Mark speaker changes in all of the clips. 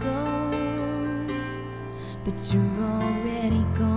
Speaker 1: go, but you're already gone.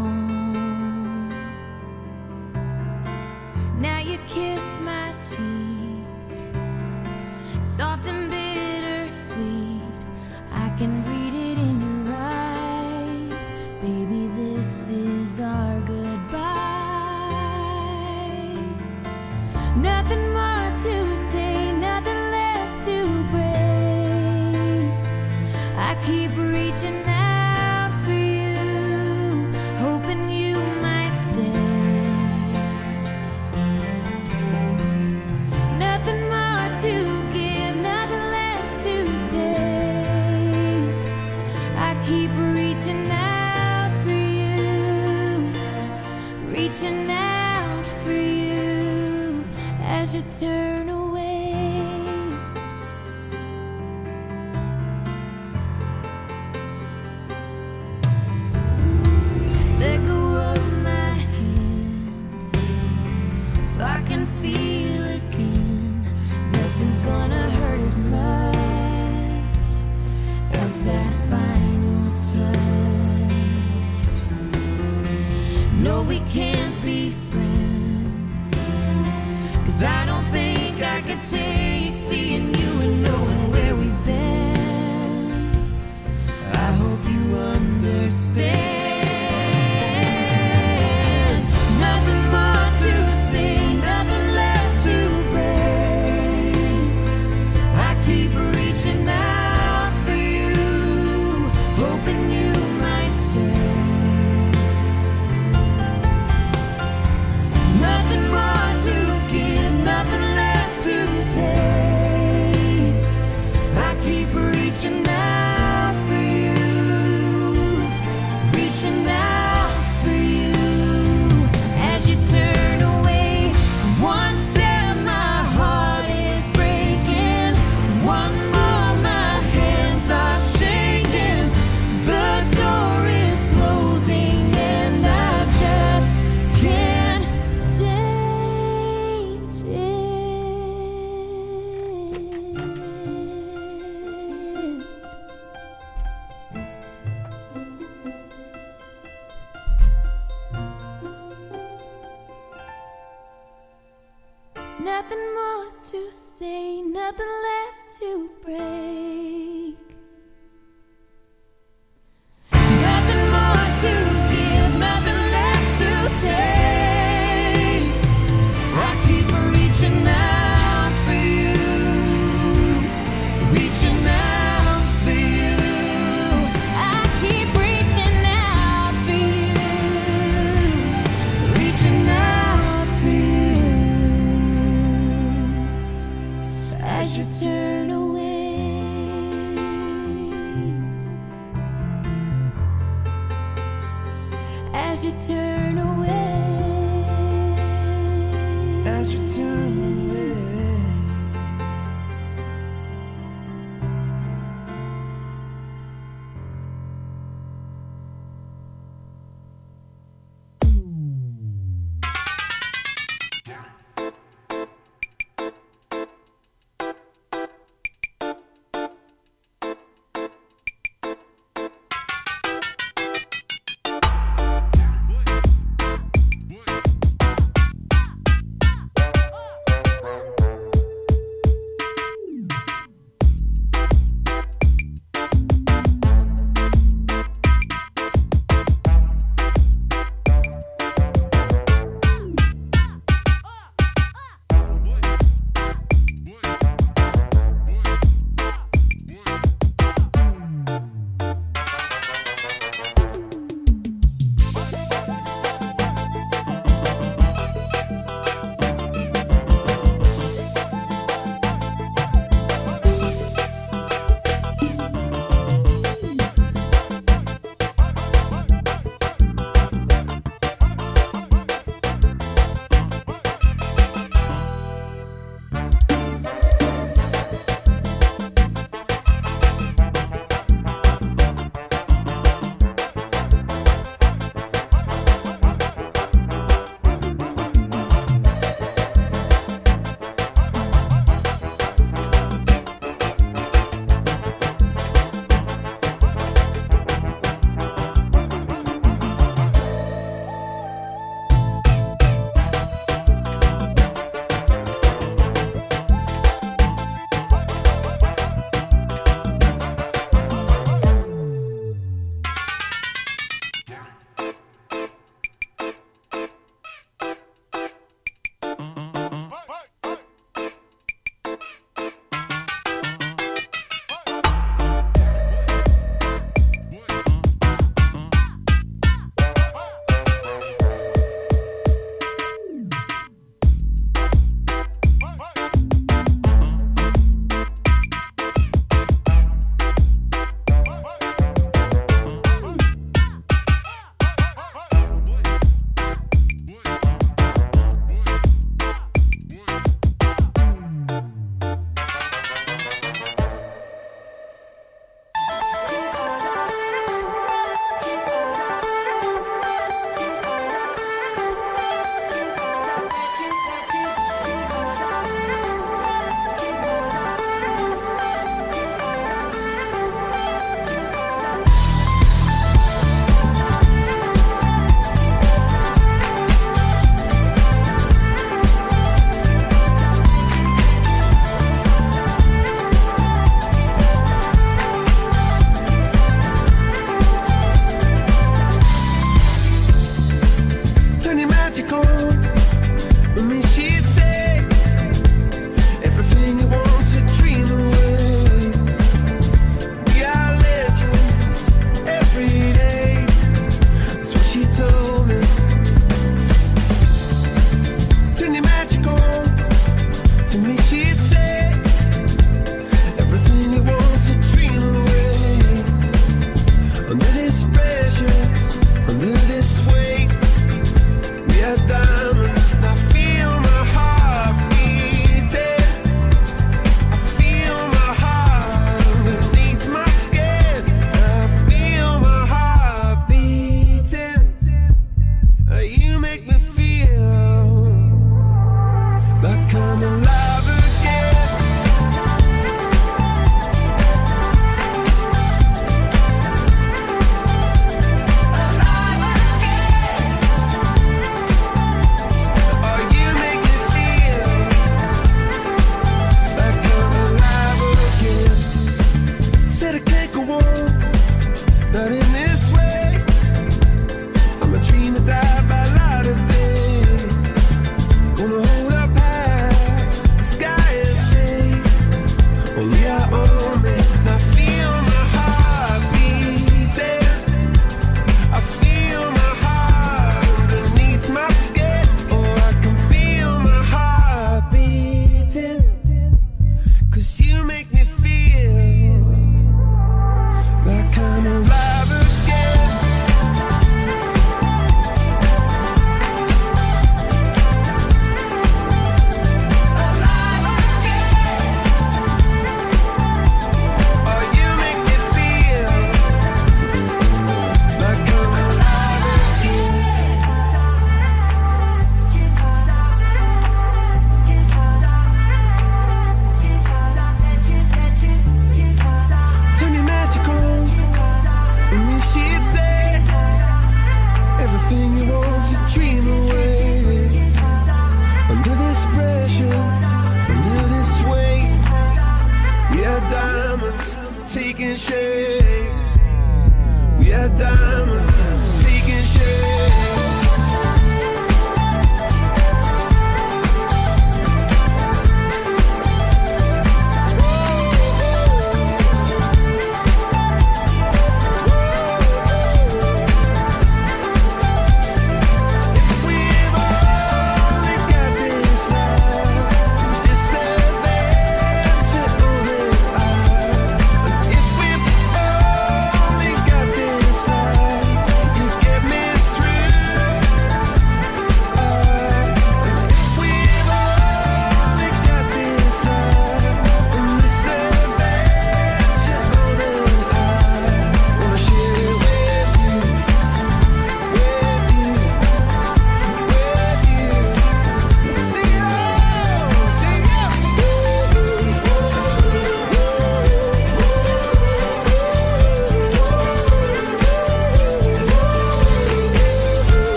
Speaker 1: nothing more to say, nothing left to break.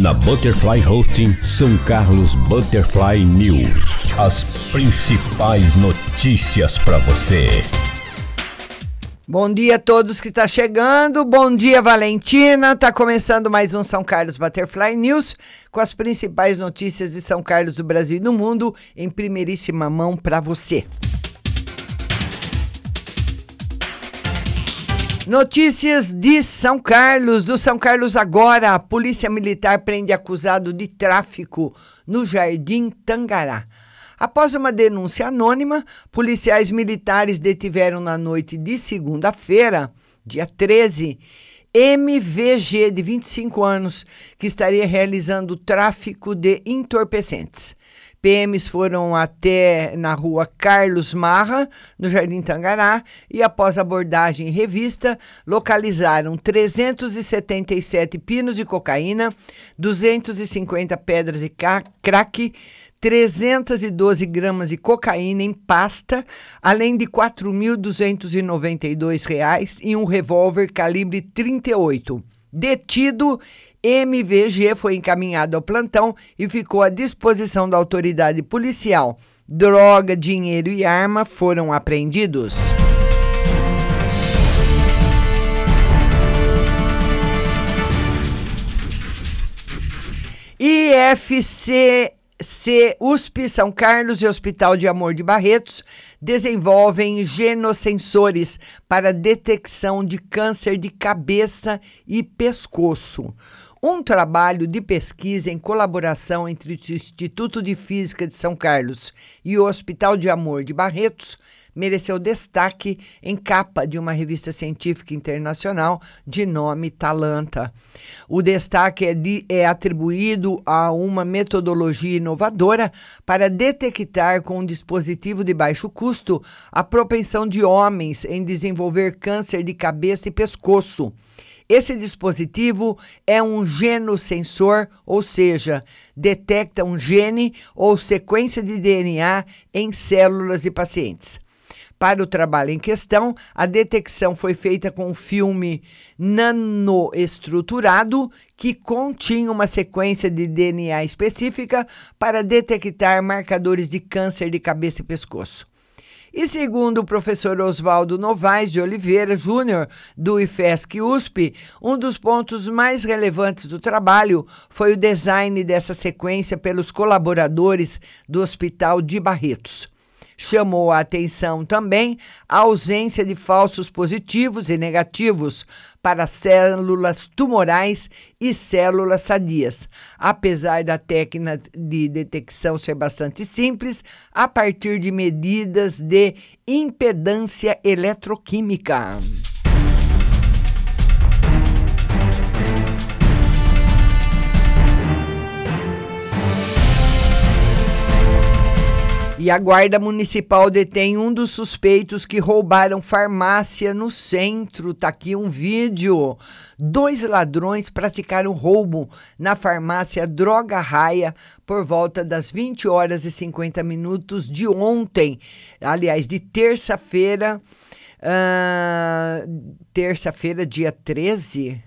Speaker 2: Na Butterfly Hosting São Carlos Butterfly News. As principais notícias para você.
Speaker 3: Bom dia a todos que está chegando. Bom dia, Valentina. Tá começando mais um São Carlos Butterfly News com as principais notícias de São Carlos do Brasil e do mundo em primeiríssima mão para você. Notícias de São Carlos, do São Carlos agora. A Polícia Militar prende acusado de tráfico no Jardim Tangará. Após uma denúncia anônima, policiais militares detiveram na noite de segunda-feira, dia 13, MVG de 25 anos, que estaria realizando tráfico de entorpecentes. PMs foram até na rua Carlos Marra, no Jardim Tangará, e após abordagem e revista, localizaram 377 pinos de cocaína, 250 pedras de crack, 312 gramas de cocaína em pasta, além de R$ 4.292 e um revólver calibre 38. Detido MVG foi encaminhado ao plantão e ficou à disposição da autoridade policial. Droga, dinheiro e arma foram apreendidos. IFC C, USP São Carlos e Hospital de Amor de Barretos desenvolvem genosensores para detecção de câncer de cabeça e pescoço. Um trabalho de pesquisa em colaboração entre o Instituto de Física de São Carlos e o Hospital de Amor de Barretos mereceu destaque em capa de uma revista científica internacional de nome Talanta. O destaque é, de, é atribuído a uma metodologia inovadora para detectar com um dispositivo de baixo custo a propensão de homens em desenvolver câncer de cabeça e pescoço Esse dispositivo é um genosensor, ou seja, detecta um gene ou sequência de DNA em células de pacientes. Para o trabalho em questão, a detecção foi feita com um filme nanoestruturado que continha uma sequência de DNA específica para detectar marcadores de câncer de cabeça e pescoço. E segundo o professor Oswaldo Novaes de Oliveira Júnior, do IFESC USP, um dos pontos mais relevantes do trabalho foi o design dessa sequência pelos colaboradores do Hospital de Barretos. Chamou a atenção também a ausência de falsos positivos e negativos para células tumorais e células sadias. Apesar da técnica de detecção ser bastante simples, a partir de medidas de impedância eletroquímica. E a Guarda Municipal detém um dos suspeitos que roubaram farmácia no centro. Tá aqui um vídeo. Dois ladrões praticaram roubo na farmácia Droga Raia por volta das 20 horas e 50 minutos de ontem. Aliás, de terça-feira. Uh, terça-feira, dia 13?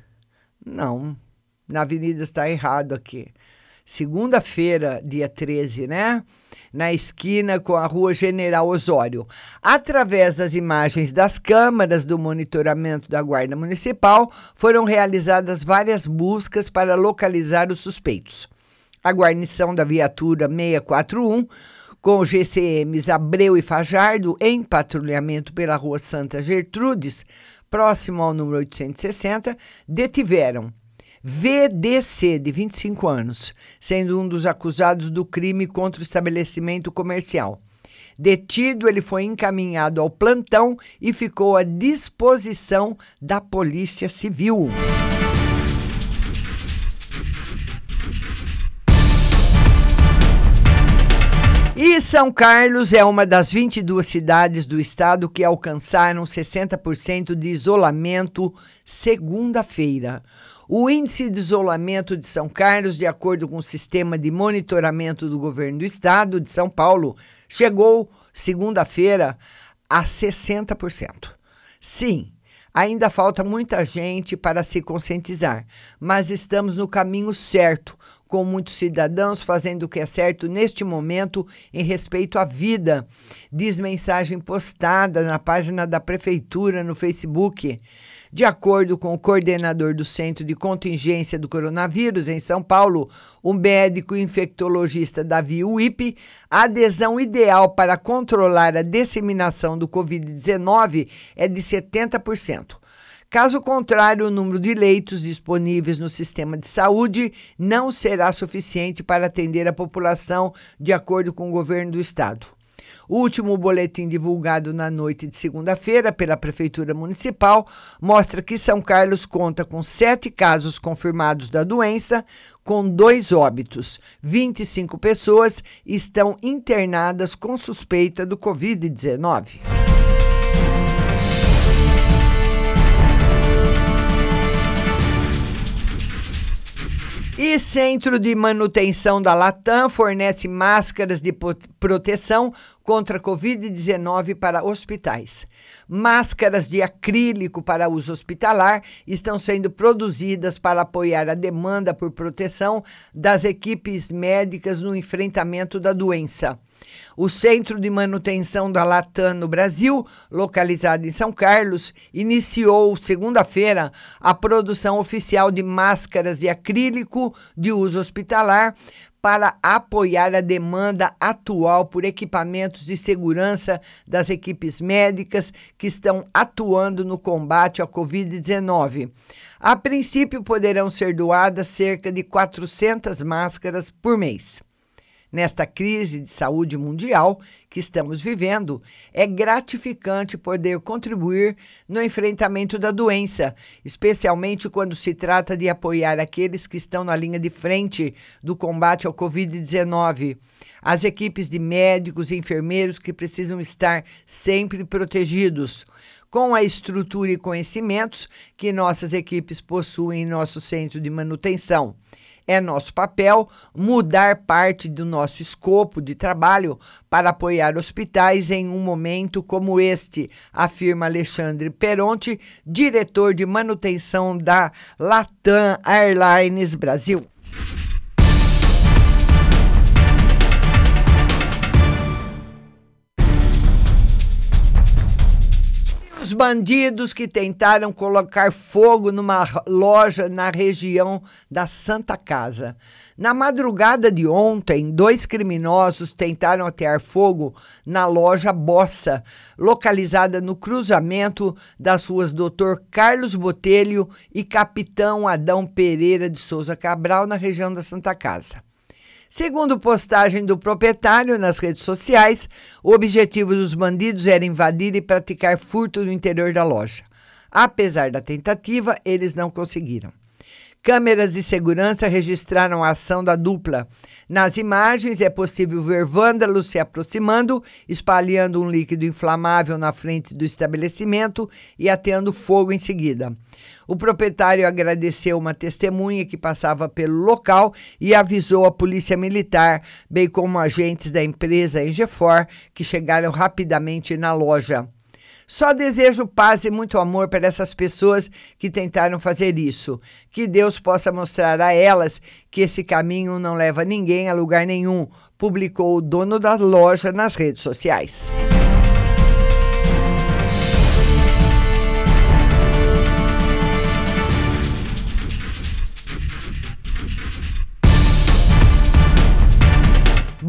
Speaker 3: Não, na avenida está errado aqui segunda-feira, dia 13, né? Na esquina com a rua General Osório. Através das imagens das câmaras do monitoramento da Guarda Municipal, foram realizadas várias buscas para localizar os suspeitos. A guarnição da viatura 641 com GCMs Abreu e Fajardo em patrulhamento pela rua Santa Gertrudes, próximo ao número 860, detiveram VDC, de 25 anos, sendo um dos acusados do crime contra o estabelecimento comercial. Detido, ele foi encaminhado ao plantão e ficou à disposição da Polícia Civil. E São Carlos é uma das 22 cidades do estado que alcançaram 60% de isolamento segunda-feira. O índice de isolamento de São Carlos, de acordo com o sistema de monitoramento do governo do estado de São Paulo, chegou segunda-feira a 60%. Sim, ainda falta muita gente para se conscientizar, mas estamos no caminho certo, com muitos cidadãos fazendo o que é certo neste momento em respeito à vida. Diz mensagem postada na página da Prefeitura no Facebook. De acordo com o coordenador do Centro de Contingência do Coronavírus em São Paulo, o médico infectologista Davi Uip, a adesão ideal para controlar a disseminação do Covid-19 é de 70%. Caso contrário, o número de leitos disponíveis no sistema de saúde não será suficiente para atender a população, de acordo com o governo do estado. O último boletim divulgado na noite de segunda-feira pela Prefeitura Municipal mostra que São Carlos conta com sete casos confirmados da doença, com dois óbitos. 25 pessoas estão internadas com suspeita do Covid-19. E Centro de Manutenção da Latam fornece máscaras de proteção contra Covid-19 para hospitais. Máscaras de acrílico para uso hospitalar estão sendo produzidas para apoiar a demanda por proteção das equipes médicas no enfrentamento da doença. O Centro de Manutenção da Latam no Brasil, localizado em São Carlos, iniciou segunda-feira a produção oficial de máscaras de acrílico de uso hospitalar para apoiar a demanda atual por equipamentos de segurança das equipes médicas que estão atuando no combate à Covid-19. A princípio, poderão ser doadas cerca de 400 máscaras por mês. Nesta crise de saúde mundial que estamos vivendo, é gratificante poder contribuir no enfrentamento da doença, especialmente quando se trata de apoiar aqueles que estão na linha de frente do combate ao Covid-19. As equipes de médicos e enfermeiros que precisam estar sempre protegidos com a estrutura e conhecimentos que nossas equipes possuem em nosso centro de manutenção. É nosso papel mudar parte do nosso escopo de trabalho para apoiar hospitais em um momento como este, afirma Alexandre Peronte, diretor de manutenção da Latam Airlines Brasil. Os bandidos que tentaram colocar fogo numa loja na região da Santa Casa. Na madrugada de ontem, dois criminosos tentaram atear fogo na loja Bossa, localizada no cruzamento das ruas Dr. Carlos Botelho e Capitão Adão Pereira de Souza Cabral, na região da Santa Casa. Segundo postagem do proprietário nas redes sociais, o objetivo dos bandidos era invadir e praticar furto no interior da loja. Apesar da tentativa, eles não conseguiram. Câmeras de segurança registraram a ação da dupla. Nas imagens é possível ver vândalos se aproximando, espalhando um líquido inflamável na frente do estabelecimento e ateando fogo em seguida. O proprietário agradeceu uma testemunha que passava pelo local e avisou a polícia militar, bem como agentes da empresa Engefor, que chegaram rapidamente na loja. Só desejo paz e muito amor para essas pessoas que tentaram fazer isso. Que Deus possa mostrar a elas que esse caminho não leva ninguém a lugar nenhum, publicou o dono da loja nas redes sociais.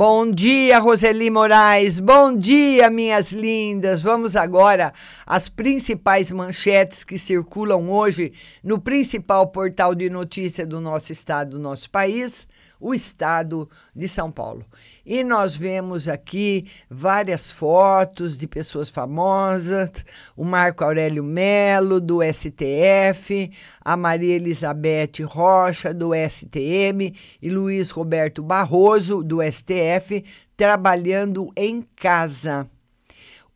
Speaker 3: Bom dia, Roseli Moraes. Bom dia, minhas lindas. Vamos agora às principais manchetes que circulam hoje no principal portal de notícia do nosso estado, do nosso país, o estado de São Paulo. E nós vemos aqui várias fotos de pessoas famosas, o Marco Aurélio Melo, do STF, a Maria Elizabeth Rocha, do STM, e Luiz Roberto Barroso, do STF, trabalhando em casa.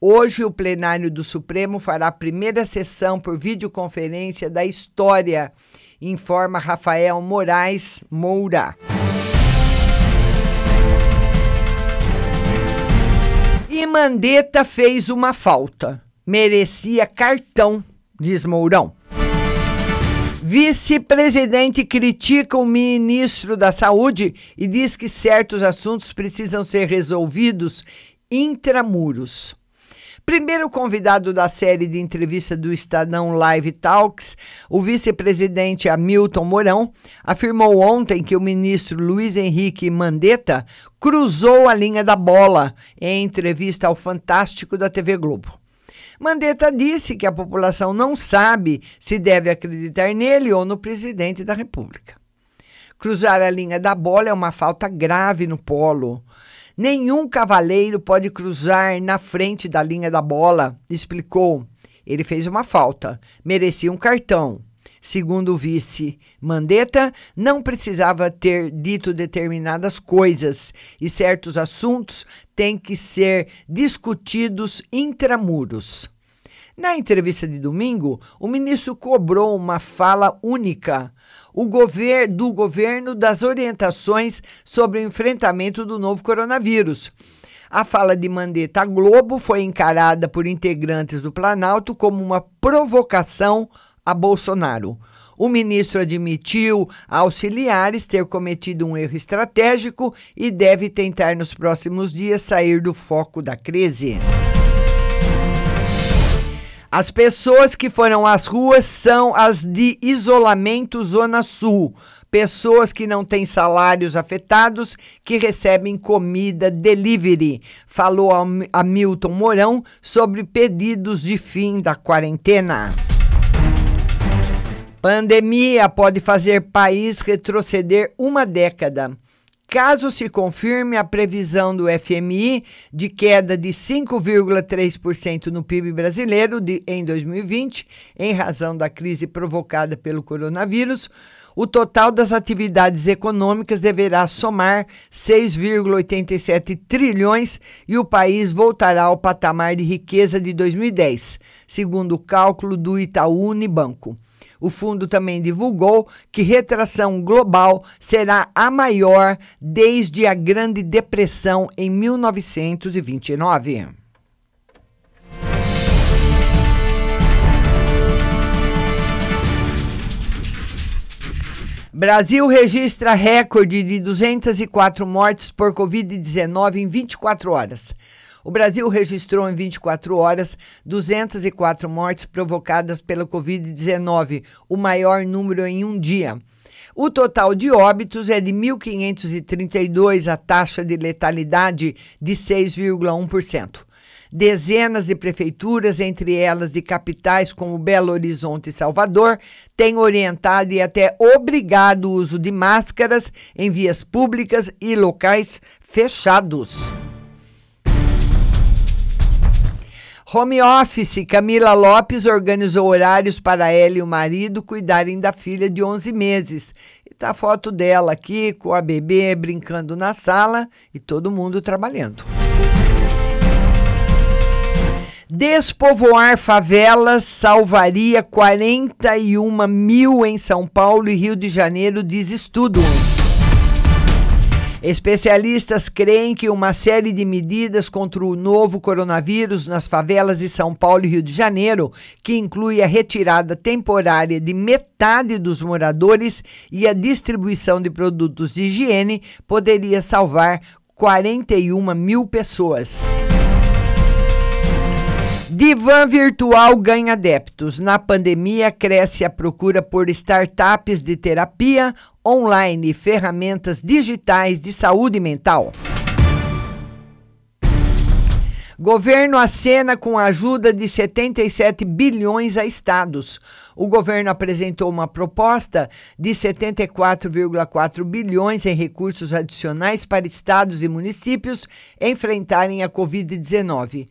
Speaker 3: Hoje, o plenário do Supremo fará a primeira sessão por videoconferência da história, informa Rafael Moraes Moura. Mandetta fez uma falta. Merecia cartão, diz Mourão. Vice-presidente critica o ministro da Saúde e diz que certos assuntos precisam ser resolvidos intramuros. Primeiro convidado da série de entrevista do Estadão Live Talks, o vice-presidente Hamilton Mourão afirmou ontem que o ministro Luiz Henrique Mandetta cruzou a linha da bola em entrevista ao Fantástico da TV Globo. Mandetta disse que a população não sabe se deve acreditar nele ou no presidente da República. Cruzar a linha da bola é uma falta grave no polo. Nenhum cavaleiro pode cruzar na frente da linha da bola, explicou. Ele fez uma falta, merecia um cartão. Segundo o vice Mandetta, não precisava ter dito determinadas coisas e certos assuntos têm que ser discutidos intramuros. Na entrevista de domingo, o ministro cobrou uma fala única o gover do governo das orientações sobre o enfrentamento do novo coronavírus. A fala de Mandetta Globo foi encarada por integrantes do Planalto como uma provocação a Bolsonaro. O ministro admitiu auxiliares ter cometido um erro estratégico e deve tentar nos próximos dias sair do foco da crise. As pessoas que foram às ruas são as de isolamento Zona Sul. Pessoas que não têm salários afetados, que recebem comida delivery. Falou a Milton Mourão sobre pedidos de fim da quarentena. Pandemia pode fazer país retroceder uma década. Caso se confirme a previsão do FMI de queda de 5,3% no PIB brasileiro de, em 2020, em razão da crise provocada pelo coronavírus, o total das atividades econômicas deverá somar 6,87 trilhões e o país voltará ao patamar de riqueza de 2010, segundo o cálculo do Itaú Unibanco. O fundo também divulgou que retração global será a maior desde a Grande Depressão em 1929. Brasil registra recorde de 204 mortes por Covid-19 em 24 horas. O Brasil registrou em 24 horas 204 mortes provocadas pela Covid-19, o maior número em um dia. O total de óbitos é de 1.532, a taxa de letalidade de 6,1%. Dezenas de prefeituras, entre elas de capitais como Belo Horizonte e Salvador, têm orientado e até obrigado o uso de máscaras em vias públicas e locais fechados. Home office, Camila Lopes organizou horários para ela e o marido cuidarem da filha de 11 meses. E tá a foto dela aqui com a bebê brincando na sala e todo mundo trabalhando. Despovoar favelas salvaria 41 mil em São Paulo e Rio de Janeiro, diz estudo. Especialistas creem que uma série de medidas contra o novo coronavírus nas favelas de São Paulo e Rio de Janeiro, que inclui a retirada temporária de metade dos moradores e a distribuição de produtos de higiene, poderia salvar 41 mil pessoas. Divan virtual ganha adeptos. Na pandemia, cresce a procura por startups de terapia online ferramentas digitais de saúde mental. Governo acena com a ajuda de 77 bilhões a estados. O governo apresentou uma proposta de 74,4 bilhões em recursos adicionais para estados e municípios enfrentarem a Covid-19.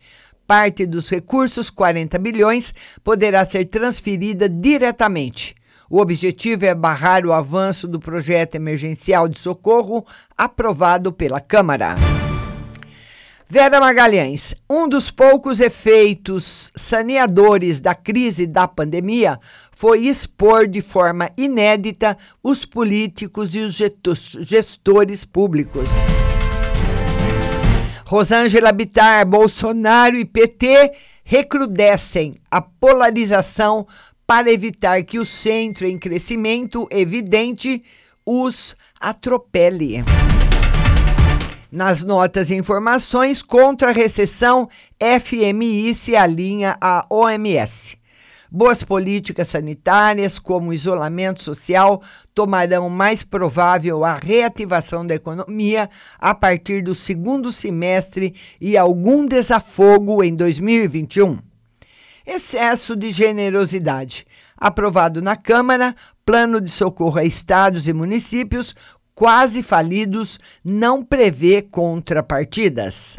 Speaker 3: Parte dos recursos, 40 bilhões, poderá ser transferida diretamente. O objetivo é barrar o avanço do projeto emergencial de socorro aprovado pela Câmara. Vera Magalhães, um dos poucos efeitos saneadores da crise da pandemia foi expor de forma inédita os políticos e os gestores públicos. Rosângela Bittar, Bolsonaro e PT recrudescem a polarização para evitar que o centro em crescimento evidente os atropele. Nas notas e informações contra a recessão, FMI se alinha à OMS. Boas políticas sanitárias, como isolamento social, tomarão mais provável a reativação da economia a partir do segundo semestre e algum desafogo em 2021. Excesso de generosidade. Aprovado na Câmara, plano de socorro a estados e municípios quase falidos não prevê contrapartidas.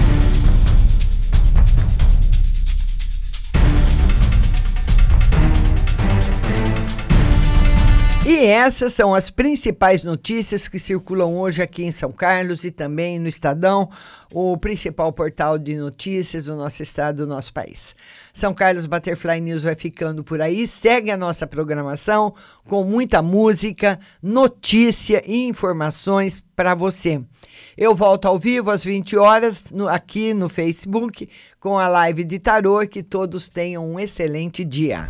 Speaker 3: E essas são as principais notícias que circulam hoje aqui em São Carlos e também no Estadão, o principal portal de notícias do nosso estado, do nosso país. São Carlos Butterfly News vai ficando por aí. Segue a nossa programação com muita música, notícia e informações para você. Eu volto ao vivo às 20 horas no, aqui no Facebook com a live de tarô. Que todos tenham um excelente dia.